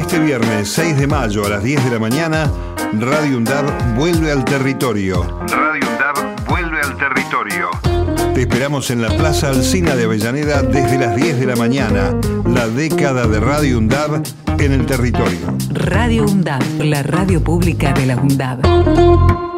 Este viernes 6 de mayo a las 10 de la mañana, Radio UNDAB vuelve al territorio. Radio UNDAB vuelve al territorio. Te esperamos en la Plaza Alcina de Avellaneda desde las 10 de la mañana. La década de Radio UNDAB en el territorio. Radio UNDAB, la radio pública de la UNDAB.